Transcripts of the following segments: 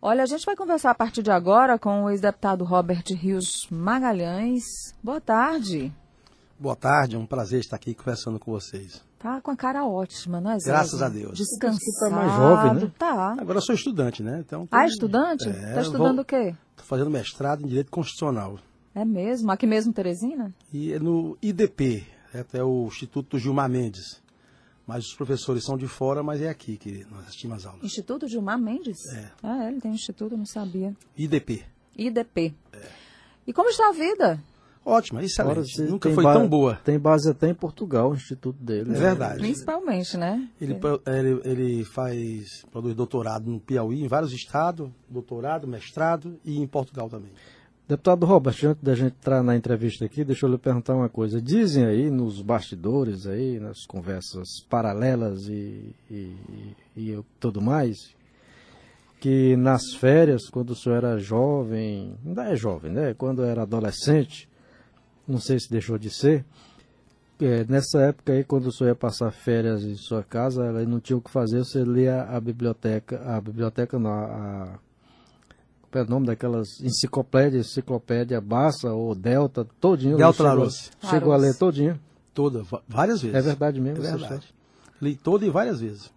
Olha, a gente vai conversar a partir de agora com o ex-deputado Robert Rios Magalhães. Boa tarde. Boa tarde, é um prazer estar aqui conversando com vocês. Tá com a cara ótima, não é, Zé? Graças a Deus. Descansado. Você tá mais jovem, né? Tá. Agora eu sou estudante, né? Então, tô- Ah, estudante? É, tá estudando vou- o quê? Tô fazendo mestrado em Direito Constitucional. É mesmo? Aqui mesmo, Teresina? E é no IDP, é o Instituto Gilmar Mendes. Mas os professores são de fora, mas é aqui que nós assistimos as aulas. Instituto Gilmar Mendes? É. Ah, ele tem um instituto, não sabia. IDP. IDP. É. E como está a vida? Ótima, Agora, excelente. você Nunca foi tão boa. Tem base até em Portugal, o instituto dele. É né? verdade. Principalmente, né? Ele, pro- ele, ele faz, produz doutorado no Piauí, em vários estados, doutorado, mestrado e em Portugal também. Deputado Robert, antes da gente entrar na entrevista aqui, deixa eu lhe perguntar uma coisa. Dizem aí nos bastidores, aí, nas conversas paralelas e, e, e tudo mais, que nas férias, quando o senhor era jovem, ainda é jovem, né? Quando era adolescente, não sei se deixou de ser, é, nessa época aí, quando o senhor ia passar férias em sua casa, aí não tinha o que fazer, você lia a biblioteca, a biblioteca não, a, qual é o nome daquelas enciclopédias, enciclopédia Bassa ou Delta, todinho. Delta Larousse. chegou a ler todinho. Toda, várias vezes. É verdade mesmo? É verdade. Li toda e várias vezes.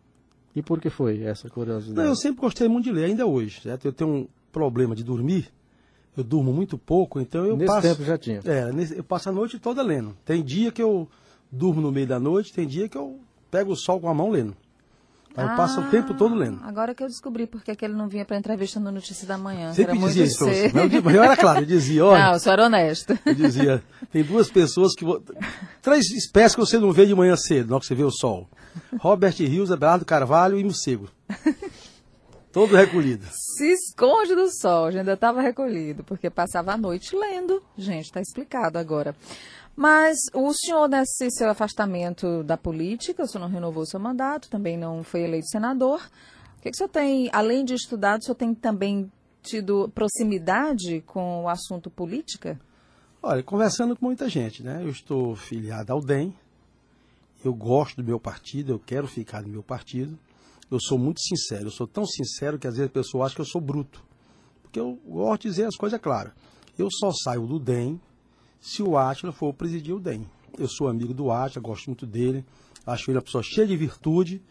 E por que foi essa curiosidade? Não, eu sempre gostei muito de ler, ainda hoje. Certo? Eu tenho um problema de dormir, eu durmo muito pouco, então eu Nesse passo. tempo já tinha. É, nesse- eu passo a noite toda lendo. Tem dia que eu durmo no meio da noite, tem dia que eu pego o sol com a mão lendo. Aí eu passo o tempo todo lendo. Ah, Agora que eu descobri porque que ele não vinha para entrevista no Notícia da Manhã. Sempre era dizia isso. Mas eu, eu era claro, eu dizia, olha, Não, eu sou era honesto. eu dizia, tem duas pessoas que. Três espécies que você não vê de manhã cedo, na hora que você vê o sol. Robert Rios, Abelardo Carvalho e morcego. Todo recolhido. Se esconde do sol, já ainda estava recolhido, porque passava a noite lendo. Gente, está explicado agora. Mas o senhor, nesse seu afastamento da política, o senhor não renovou seu mandato, também não foi eleito senador. O que, que o senhor tem, além de estudado, o senhor tem também tido proximidade com o assunto política? Olha, conversando com muita gente, né? Eu estou filiado ao DEM, eu gosto do meu partido, eu quero ficar no meu partido. Eu sou muito sincero, eu sou tão sincero que às vezes a pessoa acha que eu sou bruto. Porque eu gosto de dizer as coisas claras. Eu só saio do DEM se o Átila for presidir o DEM. Eu sou amigo do Átila, gosto muito dele, acho ele uma pessoa cheia de virtude,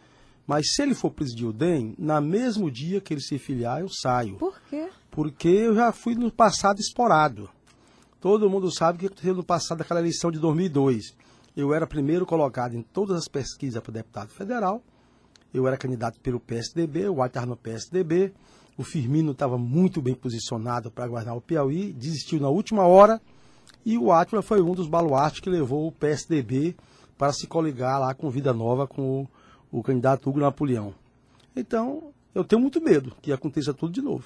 mas se ele for presidir o DEM, na mesmo dia que ele se filiar, eu saio Por quê? porque eu já fui no passado explorado. Todo mundo sabe o que aconteceu no passado daquela eleição de 2002. Eu era primeiro colocado em todas as pesquisas para deputado federal. Eu era candidato pelo PSDB, o White estava no PSDB. O Firmino estava muito bem posicionado para guardar o Piauí, desistiu na última hora. E o Átila foi um dos baluartes que levou o PSDB para se coligar lá com Vida Nova com o, o candidato Hugo Napoleão. Então, eu tenho muito medo que aconteça tudo de novo.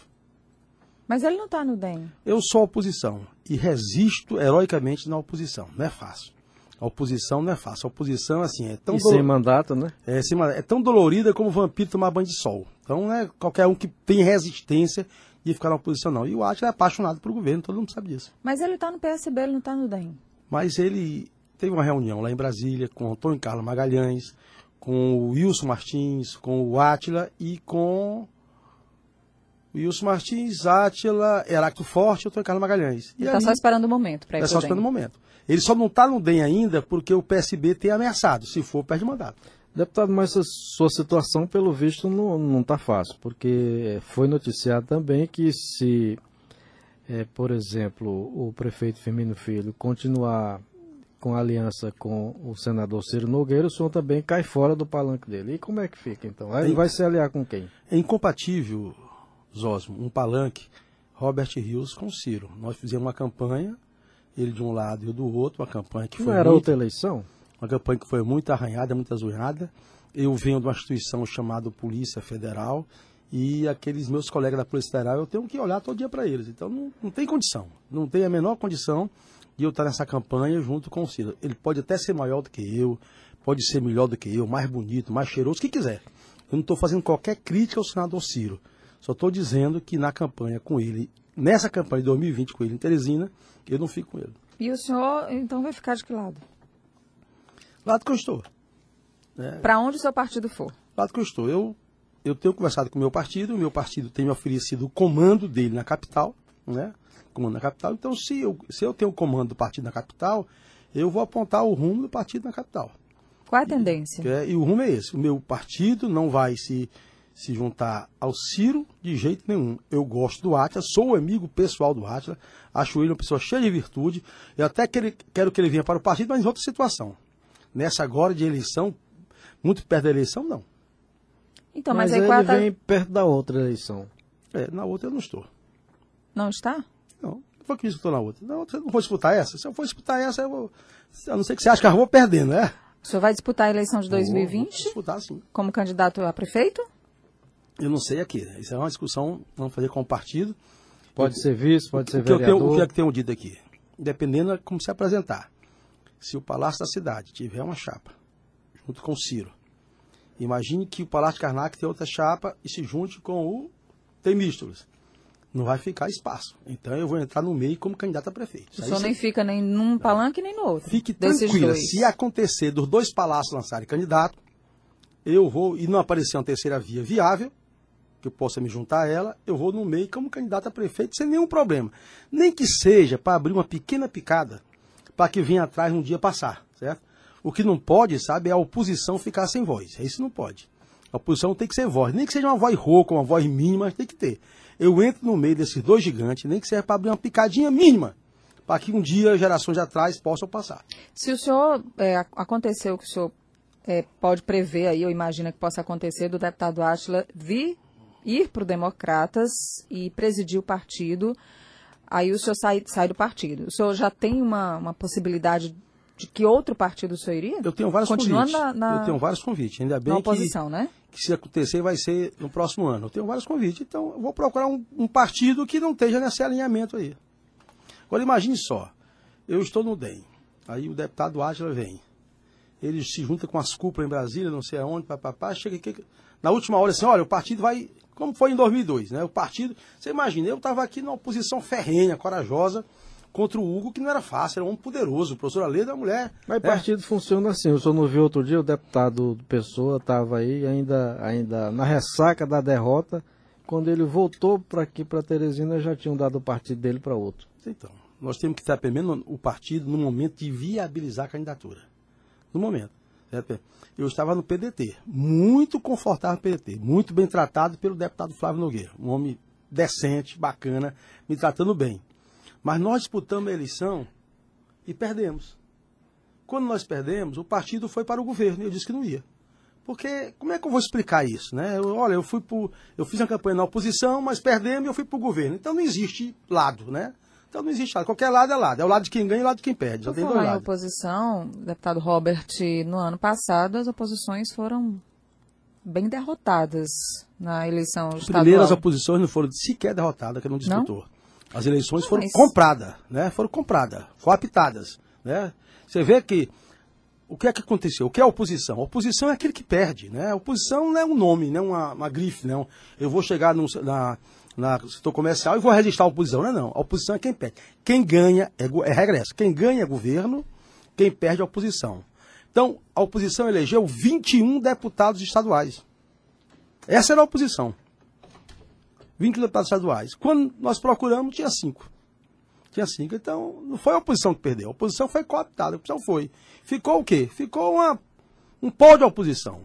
Mas ele não está no DEM. Eu sou oposição e resisto heroicamente na oposição. Não é fácil. A oposição não é fácil. A oposição, assim, é tão, E sem mandato, né? é, assim, é tão dolorida como o vampiro tomar banho de sol. Então, não é qualquer um que tem resistência de ficar na oposição, não. E o Átila é apaixonado pelo governo, todo mundo sabe disso. Mas ele está no PSB, ele não está no DEM. Mas ele teve uma reunião lá em Brasília com o Antônio Carlos Magalhães, com o Wilson Martins, com o Átila e com o Wilson Martins, Átila, Heráclito Forte e o Antônio Carlos Magalhães. E Ele está só esperando o momento para ir pro só DEM. esperando o momento. Ele só não está no DEM ainda porque o PSB tem ameaçado. Se for, perde mandato. Deputado, mas a sua situação, pelo visto, não, não tá fácil, porque foi noticiado também que se, eh, por exemplo, o prefeito Firmino Filho continuar com a aliança com o senador Ciro Nogueira, o senhor também cai fora do palanque dele. E como é que fica, então? Aí Aí- vai se aliar com quem? É incompatível, Zosmo, um palanque, Robert Rios com Ciro. Nós fizemos uma campanha, ele de um lado e eu do outro, uma campanha que Não foi era muito, outra eleição? Uma campanha que foi muito arranhada, muito azunhada. Eu venho de uma instituição chamada Polícia Federal e aqueles meus colegas da Polícia Federal, eu tenho que olhar todo dia para eles. Então não, não tem condição, não tem a menor condição de eu estar nessa campanha junto com o Ciro. Ele pode até ser maior do que eu, pode ser melhor do que eu, mais bonito, mais cheiroso, o que quiser. Eu não estou fazendo qualquer crítica ao senador Ciro. Só estou dizendo que na campanha com ele, nessa campanha de 2020 com ele em Teresina, eu não fico com ele. E o senhor, então, vai ficar de que lado? Lado que eu estou. Para onde o seu partido for. Lado que eu estou. Eu eu tenho conversado com o meu partido, o meu partido tem me oferecido o comando dele na capital, né? Comando na capital. Então, se eu, se eu tenho o comando do partido na capital, eu vou apontar o rumo do partido na capital. Qual a tendência? É, e o rumo é esse. O meu partido não vai se, se juntar ao Ciro de jeito nenhum. Eu gosto do Atila, sou amigo pessoal do Atila, acho ele uma pessoa cheia de virtude. Eu até quero, quero que ele venha para o partido, mas em outra situação. Nessa agora de eleição, muito perto da eleição, não. Então, mas, mas, aí ele qual a... vem perto da outra eleição. É, na outra eu não estou. Não está? Não, foi que eu estou na outra. Não, eu não vou disputar essa. Se eu for disputar essa, eu vou. A não ser que você ache que eu vou perdendo, né? O senhor vai disputar a eleição de 2020 Vou disputar sim. como candidato a prefeito? Eu não sei aqui. né? Isso é uma discussão vamos fazer com o partido. Pode ser vice, pode ser o que, eu tenho, o vereador. que é que tenho dito aqui? Dependendo de como se apresentar. Se o Palácio da Cidade tiver uma chapa, junto com o Ciro, imagine que o Palácio de Karnak tem outra chapa e se junte com o Temístolos. Não vai ficar espaço. Então eu vou entrar no meio como candidato a prefeito. O senhor nem fica nem num palanque nem no outro. Fique tranquila. Se acontecer dos dois palácios lançarem candidato, eu vou, e não aparecer uma terceira via viável, que eu possa me juntar a ela, eu vou no meio como candidato a prefeito sem nenhum problema. Nem que seja para abrir uma pequena picada, para que venha atrás um dia passar, certo? O que não pode, sabe, é a oposição ficar sem voz. Isso não pode. A oposição tem que ser voz. Nem que seja uma voz rouca, uma voz mínima, mas tem que ter. Eu entro no meio desses dois gigantes, nem que seja para abrir uma picadinha mínima, para que um dia, gerações atrás, possam passar. Se o senhor é, ac- aconteceu que o senhor é, pode prever aí, ou imagina que possa acontecer, do deputado Átila vir, ir para o Democratas e presidir o partido, aí o senhor sai, sai do partido. O senhor já tem uma, uma possibilidade de que outro partido o senhor iria? Eu tenho vários Continuando convites. na, na, Eu tenho vários convites. Ainda bem na que, oposição, né? que se acontecer vai ser no próximo ano. Eu tenho vários convites. Então eu vou procurar um, um partido que não esteja nesse alinhamento aí. Agora imagine só. Eu estou no DEM. Aí o deputado Átila vem. Ele se junta com as cúpulas em Brasília, não sei aonde, papapá. Chega aqui. Na última hora, assim, olha, o partido vai. Como foi em 2002, né? O partido. Você imagina, eu estava aqui numa oposição ferrenha, corajosa, contra o Hugo, que não era fácil, era um homem poderoso. O professor Aleda é uma mulher. Mas né? partido funciona assim. O senhor não viu outro dia, o deputado Pessoa estava aí ainda, ainda na ressaca da derrota. Quando ele voltou para aqui, para Teresina, já tinham dado o partido dele para outro. Então, nós temos que estar primeiro o partido no momento de viabilizar a candidatura. No momento. Certo? Eu estava no PDT, muito confortável no PDT, muito bem tratado pelo deputado Flávio Nogueira, um homem decente, bacana, me tratando bem. Mas nós disputamos a eleição e perdemos. Quando nós perdemos, o partido foi para o governo e eu disse que não ia. Porque como é que eu vou explicar isso, né? Eu, olha, eu fui pro, eu fiz uma campanha na oposição, mas perdemos e eu fui para o governo. Então não existe lado, né? Então não existe lado. Qualquer lado é lado. É o lado de quem ganha e o lado de quem perde. Por tem dois lados. oposição, deputado Robert, no ano passado as oposições foram bem derrotadas na eleição estadual. Primeiro, as oposições não foram sequer derrotadas, que não disputou. As eleições foram Mas- compradas, né? Foram compradas, coaptadas, né? Você vê que o que é que aconteceu? O que é a oposição? A oposição é aquele que perde, né? A oposição não é um nome, não é uma, uma grife, não. Eu vou chegar no, na, na setor comercial e vou registrar a oposição, não é não. A oposição é quem perde. Quem ganha é, é regresso. Quem ganha é governo, quem perde é a oposição. Então, a oposição elegeu 21 deputados estaduais. Essa era a oposição. 20 deputados estaduais. Quando nós procuramos, tinha cinco. Tinha cinco. Então, não foi a oposição que perdeu. A oposição foi cooptada. A oposição foi. Ficou o quê? Ficou uma, um pó de oposição.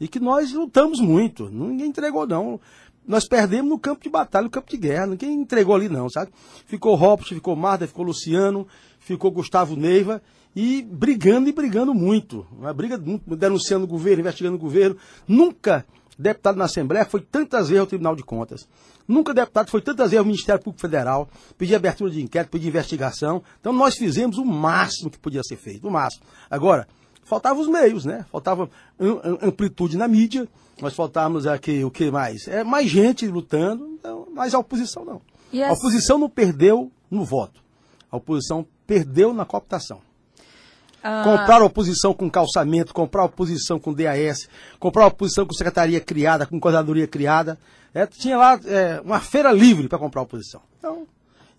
E que nós lutamos muito. Ninguém entregou, não. Nós perdemos no campo de batalha, no campo de guerra. Ninguém entregou ali, não, sabe? Ficou Robert, ficou Marta, ficou Luciano, ficou Gustavo Neiva. E brigando e brigando muito. Uma briga denunciando o governo, investigando o governo. Nunca deputado na Assembleia foi tantas vezes ao Tribunal de Contas. Nunca deputado foi tantas vezes ao Ministério Público Federal, pedir abertura de inquérito, pedir investigação. Então nós fizemos o máximo que podia ser feito, o máximo. Agora, faltavam os meios, né? Faltava am- am- amplitude na mídia, nós faltávamos aqui, o que mais? É mais gente lutando, então, mas a oposição não. E A oposição não perdeu no voto. A oposição perdeu na cooptação. Ah, Comprar a oposição com calçamento, comprar a oposição com DAS, comprar a oposição com secretaria criada, com coordenadoria criada. É, tinha lá é, uma feira livre para comprar a oposição. Então,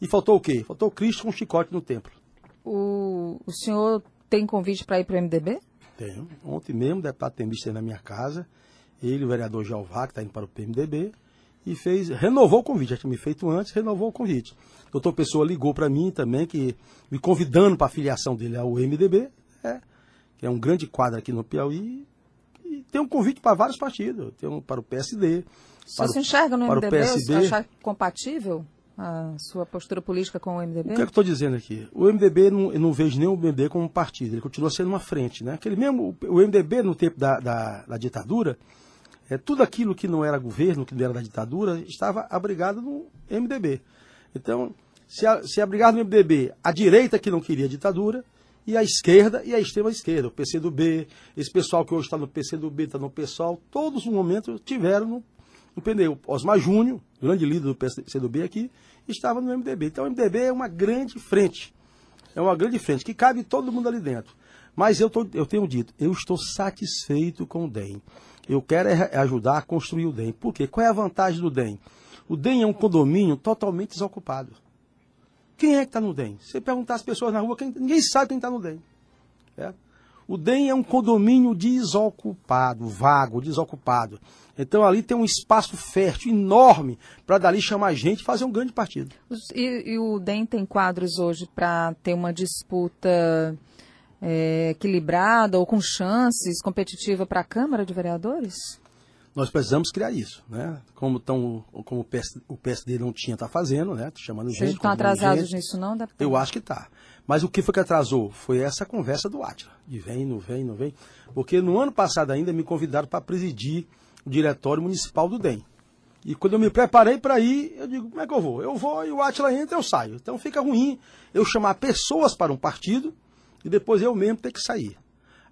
e faltou o quê? Faltou o Cristo com um chicote no templo. o, o senhor tem convite para ir para o MDB? Tenho. Ontem mesmo, o deputado esteve na minha casa. ele, o vereador Jeová, que está indo para o PMDB, e fez, renovou o convite, já tinha me feito antes, renovou o convite. O doutor Pessoa ligou para mim também, que me convidando para a filiação dele ao MDB, é, que é um grande quadro aqui no Piauí, e tem um convite para vários partidos, tem um para o PSD. Você se enxerga no para MDB? O PSB. achar compatível a sua postura política com o MDB? O que, é que eu estou dizendo aqui? O MDB, não, eu não vejo nem o MDB como partido, ele continua sendo uma frente. Né? Aquele mesmo, o MDB, no tempo da, da, da ditadura, é, tudo aquilo que não era governo, que não era da ditadura, estava abrigado no MDB. Então, se, a, se abrigado no MDB a direita que não queria ditadura, e a esquerda e a extrema esquerda, o PCdoB, esse pessoal que hoje está no PCdoB, está no PSOL, todos no momento tiveram no, no pneu. Osmar Júnior, grande líder do PCdoB aqui, estava no MDB. Então o MDB é uma grande frente. É uma grande frente que cabe todo mundo ali dentro. Mas eu, tô, eu tenho dito, eu estou satisfeito com o DEM. Eu quero é ajudar a construir o DEM. Por quê? Qual é a vantagem do DEM? O DEM é um condomínio totalmente desocupado. Quem é que está no DEM? Você perguntar às pessoas na rua, quem, ninguém sabe quem está no DEM. É? O DEM é um condomínio desocupado, vago, desocupado. Então ali tem um espaço fértil enorme para dali chamar gente e fazer um grande partido. E, e o DEM tem quadros hoje para ter uma disputa é, equilibrada ou com chances competitiva para a Câmara de Vereadores? Nós precisamos criar isso, né? Como, tão, como o, PSD, o PSD não tinha, está fazendo, né? Tá chamando Vocês gente. estão atrasados nisso, não? Deve Eu acho que está. Mas o que foi que atrasou? Foi essa conversa do Atila. De vem, não vem, não vem. Porque no ano passado ainda me convidaram para presidir o diretório municipal do DEM. E quando eu me preparei para ir, eu digo, como é que eu vou? Eu vou e o Atila entra, eu saio. Então fica ruim eu chamar pessoas para um partido e depois eu mesmo ter que sair.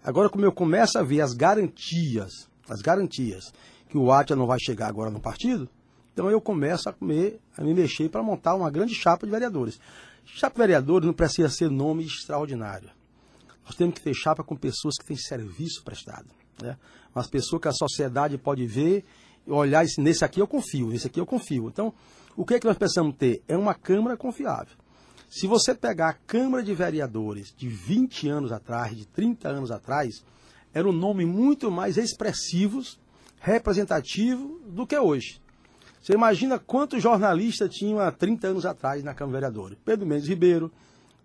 Agora, como eu começo a ver as garantias, as garantias que o Atila não vai chegar agora no partido, então eu começo a, comer, a me mexer para montar uma grande chapa de vereadores. Chapa de vereadores não precisa ser nome extraordinário. Nós temos que ter chapa com pessoas que têm serviço prestado. Né? Umas pessoas que a sociedade pode ver e olhar e nesse aqui eu confio, nesse aqui eu confio. Então, o que é que nós precisamos ter? É uma Câmara confiável. Se você pegar a Câmara de Vereadores de 20 anos atrás, de 30 anos atrás, eram nomes muito mais expressivos representativo do que hoje. Você imagina quantos jornalistas tinham há 30 anos atrás na Câmara Vereadora? Pedro Mendes Ribeiro,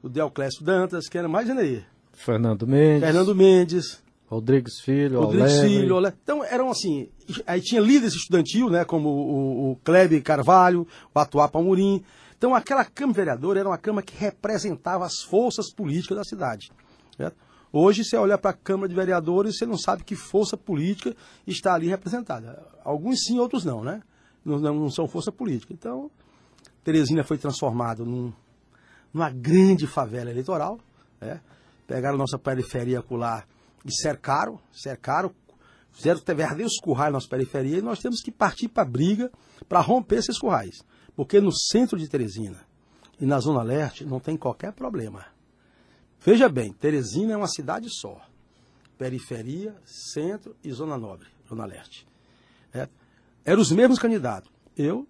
o Deoclésio Dantas, que era mais aí. Fernando Mendes. Fernando Mendes. Rodrigues Filho, Rodrigues Filho, Olé. Então eram assim, aí tinha líderes estudantil, né, como o, o Kleber Carvalho, o Atuá Palmurim. Então aquela Câmara Vereadora era uma Câmara que representava as forças políticas da cidade. Certo? Hoje, você olha para a Câmara de Vereadores, você não sabe que força política está ali representada. Alguns sim, outros não, né? Não, não são força política. Então, Teresina foi transformada num, numa grande favela eleitoral. Né? Pegaram nossa periferia lá e cercaram, cercaram, fizeram verdadeiros currais na nossa periferia e nós temos que partir para a briga para romper esses currais. Porque no centro de Teresina e na Zona Leste não tem qualquer problema. Veja bem, Teresina é uma cidade só. Periferia, centro e zona nobre, zona leste. É, eram os mesmos candidatos. Eu,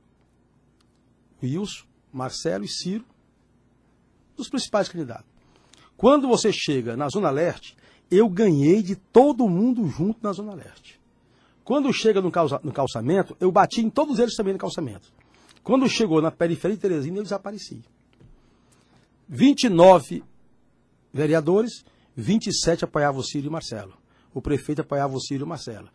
Wilson, Marcelo e Ciro, os principais candidatos. Quando você chega na zona leste, eu ganhei de todo mundo junto na zona leste. Quando chega no, calça, no calçamento, eu bati em todos eles também no calçamento. Quando chegou na periferia de Teresina, eu desapareci. 29 vereadores, 27 apoiavam o Ciro e Marcelo. O prefeito apoiava o Ciro e Marcelo.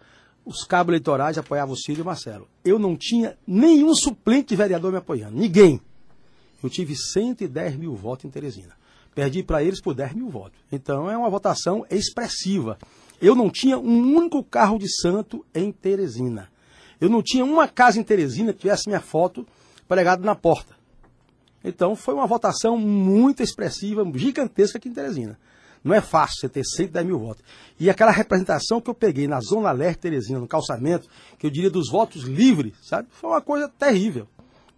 Os cabos eleitorais apoiavam o Ciro e Marcelo. Eu não tinha nenhum suplente de vereador me apoiando, ninguém. Eu tive 110 mil votos em Teresina. Perdi para eles por 10 mil votos. Então é uma votação expressiva. Eu não tinha um único carro de santo em Teresina. Eu não tinha uma casa em Teresina que tivesse minha foto pregada na porta. Então foi uma votação muito expressiva, gigantesca aqui em Teresina. Não é fácil você ter 110 mil votos. E aquela representação que eu peguei na Zona Leste Teresina, no calçamento, que eu diria dos votos livres, sabe? Foi uma coisa terrível.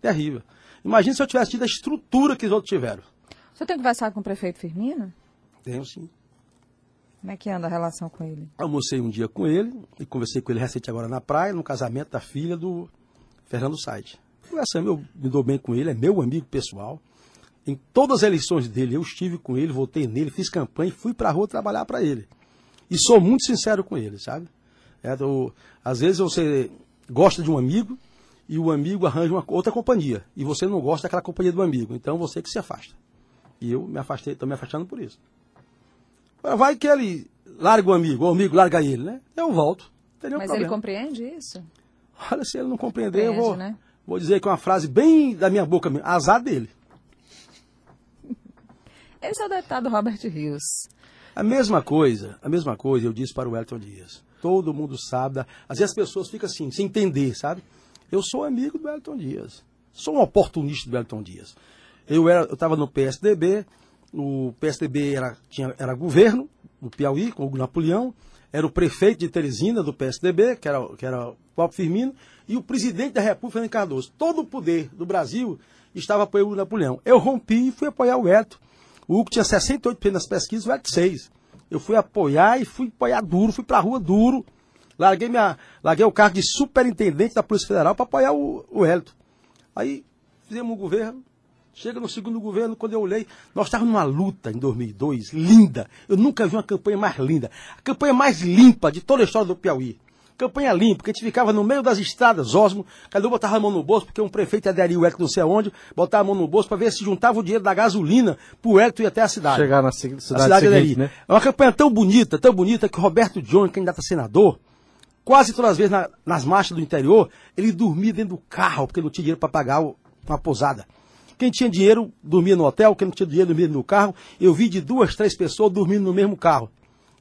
Terrível. Imagina se eu tivesse tido a estrutura que os outros tiveram. Você tem conversado com o prefeito Firmino? Tenho sim. Como é que anda a relação com ele? Almocei um dia com ele e conversei com ele recente agora na praia, no casamento da filha do Fernando Said. Essa eu me dou bem com ele, é meu amigo pessoal. Em todas as eleições dele, eu estive com ele, votei nele, fiz campanha e fui para a rua trabalhar para ele. E sou muito sincero com ele, sabe? É, às vezes você gosta de um amigo e o amigo arranja uma outra companhia. E você não gosta daquela companhia do amigo. Então você que se afasta. E eu me afastei, estou me afastando por isso. Agora, Vai que ele larga o amigo, o amigo larga ele, né? Eu volto. Mas ele problema. compreende isso? Olha, se ele não compreender, eu Compreende, vou, né? Vou dizer que é uma frase bem da minha boca mesmo. Azar dele. Esse é o deputado Robert Rios. A mesma coisa, a mesma coisa eu disse para o Elton Dias. Todo mundo sabe. da- Às vezes as pessoas ficam assim, sem entender, sabe? Eu sou amigo do Elton Dias. Sou um oportunista do Elton Dias. Eu estava no PSDB, o PSDB era, tinha, era governo do Piauí, com o Napoleão, era o prefeito de Teresina do PSDB, que era, que era o próprio Firmino, e o presidente da República, Fernando Cardoso. Todo o poder do Brasil estava apoiando o Napoleão. Eu rompi e fui apoiar o Elton. O Hugo tinha 68% nas pesquisas, o Elton 6. Eu fui apoiar e fui apoiar duro, fui pra rua duro. Larguei, minha, larguei o cargo de superintendente da Polícia Federal para apoiar o, o. Aí fizemos um governo. Chega no segundo governo, quando eu olhei, nós estávamos numa luta em 2002, linda. Eu nunca vi uma campanha mais linda. A campanha mais limpa de toda a história do Piauí. Campanha limpa, porque a gente ficava no meio das estradas, Osmo, cada um botava a mão no bolso, porque um prefeito aderiu o Hélio não sei aonde, botava a mão no bolso para ver se juntava o dinheiro da gasolina pro Hélio ir até a cidade. Chegar na cidade, cidade seguinte, né? É uma campanha tão bonita, tão bonita, que o Roberto John, candidato a senador, quase todas as vezes na- nas marchas do interior, ele dormia dentro do carro, porque não tinha dinheiro para pagar o- uma posada. Quem tinha dinheiro dormia no hotel, quem não tinha dinheiro dormia no carro. Eu vi de duas, três pessoas dormindo no mesmo carro.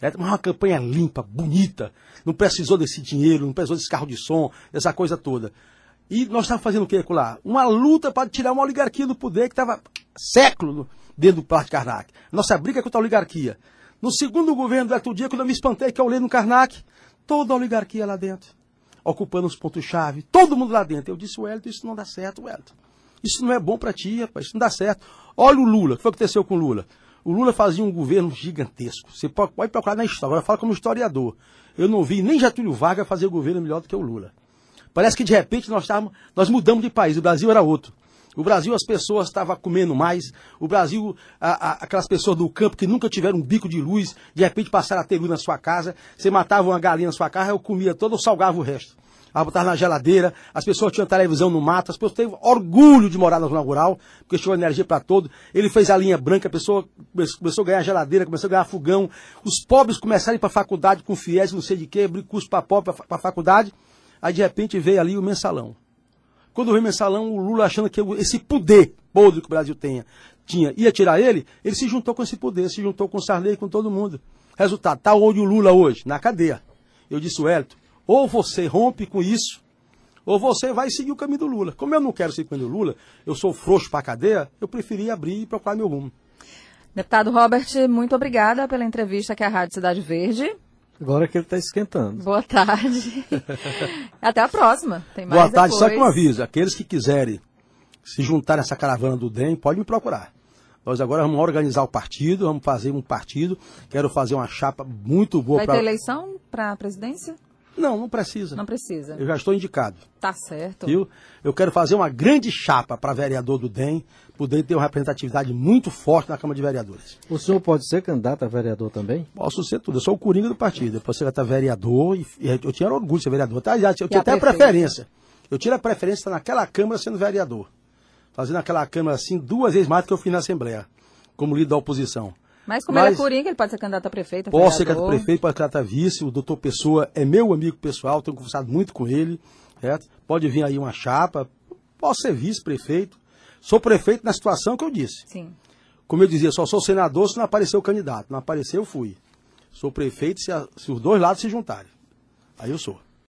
É uma campanha limpa, bonita. Não precisou desse dinheiro, não precisou desse carro de som, dessa coisa toda. E nós estávamos fazendo o que lá? Uma luta para tirar uma oligarquia do poder que estava século dentro do Parque Karnak. Nossa briga é contra a oligarquia. No segundo governo do Elton Dia, quando eu me espantei que eu olhei no Karnak, toda a oligarquia lá dentro, ocupando os pontos-chave, todo mundo lá dentro. Eu disse, Wellington, isso não dá certo, Wellington. Isso não é bom para ti, rapaz, isso não dá certo. Olha o Lula, o que foi que aconteceu com o Lula? O Lula fazia um governo gigantesco. Você pode, procurar na história, agora fala como historiador. Eu não vi nem Getúlio Vargas fazer governo melhor do que o Lula. Parece que de repente nós, nós mudamos de país, o Brasil era outro. O Brasil, as pessoas estavam comendo mais. O Brasil, a- a- aquelas pessoas do campo que nunca tiveram um bico de luz, de repente passaram a ter luz na sua casa. Você matava uma galinha na sua casa, eu comia toda, eu salgava o resto. Ela botava na geladeira, as pessoas tinham televisão no mato, as pessoas teve orgulho de morar na zona rural, porque tinha energia para todo. Ele fez a linha branca, a pessoa come- começou a ganhar geladeira, começou a ganhar fogão. Os pobres começaram a ir para a faculdade com fiéis, não sei de quê, abrir curso para pobre, para a faculdade. Aí de repente veio ali o mensalão. Quando veio o mensalão, o Lula achando que esse poder podre que o Brasil tenha, tinha, ia tirar ele, ele se juntou com esse poder, se juntou com o Sarney, com todo mundo. Resultado, tá onde o Lula hoje? Na cadeia. Eu disse, Wellington, ou você rompe com isso, ou você vai seguir o caminho do Lula. Como eu não quero seguir o caminho do Lula, eu sou frouxo pra cadeia, eu preferi abrir e procurar meu rumo. Deputado Robert, muito obrigada pela entrevista aqui à Rádio Cidade Verde. Agora que ele está esquentando. Boa tarde. Até a próxima. Tem mais Boa tarde, só depois. com um aviso. Aqueles que quiserem se juntar nessa caravana do DEM, pode me procurar. Nós agora vamos organizar o partido, vamos fazer um partido. Quero fazer uma chapa muito boa Vai para. ter eleição para a presidência? Não, não precisa. Não precisa. Eu já estou indicado. Tá certo. Viu? Eu quero fazer uma grande chapa para vereador do DEM, poder ter uma representatividade muito forte na Câmara de Vereadores. O senhor pode ser candidato a vereador também? Posso ser tudo. Eu sou o coringa do partido. Eu posso ser até vereador e, e eu tinha orgulho de ser vereador. Tá, já, eu tinha até a preferência. Eu tive a preferência de estar naquela Câmara sendo vereador. Fazendo aquela Câmara assim duas vezes mais do que eu fiz na Assembleia, como líder da oposição. Mas como ele é Mas- coringa, ele pode ser candidato a prefeito, a Posso ser candidato a prefeito, pode ser candidato a vice. O doutor Pessoa é meu amigo pessoal, tenho conversado muito com ele. Certo? Pode vir aí uma chapa. Posso ser vice-prefeito. Sou prefeito na situação que eu disse. Sim. Como eu dizia, só sou senador se não aparecer o candidato. Não aparecer, eu fui. Sou prefeito se, a- se os dois lados se juntarem. Aí eu sou.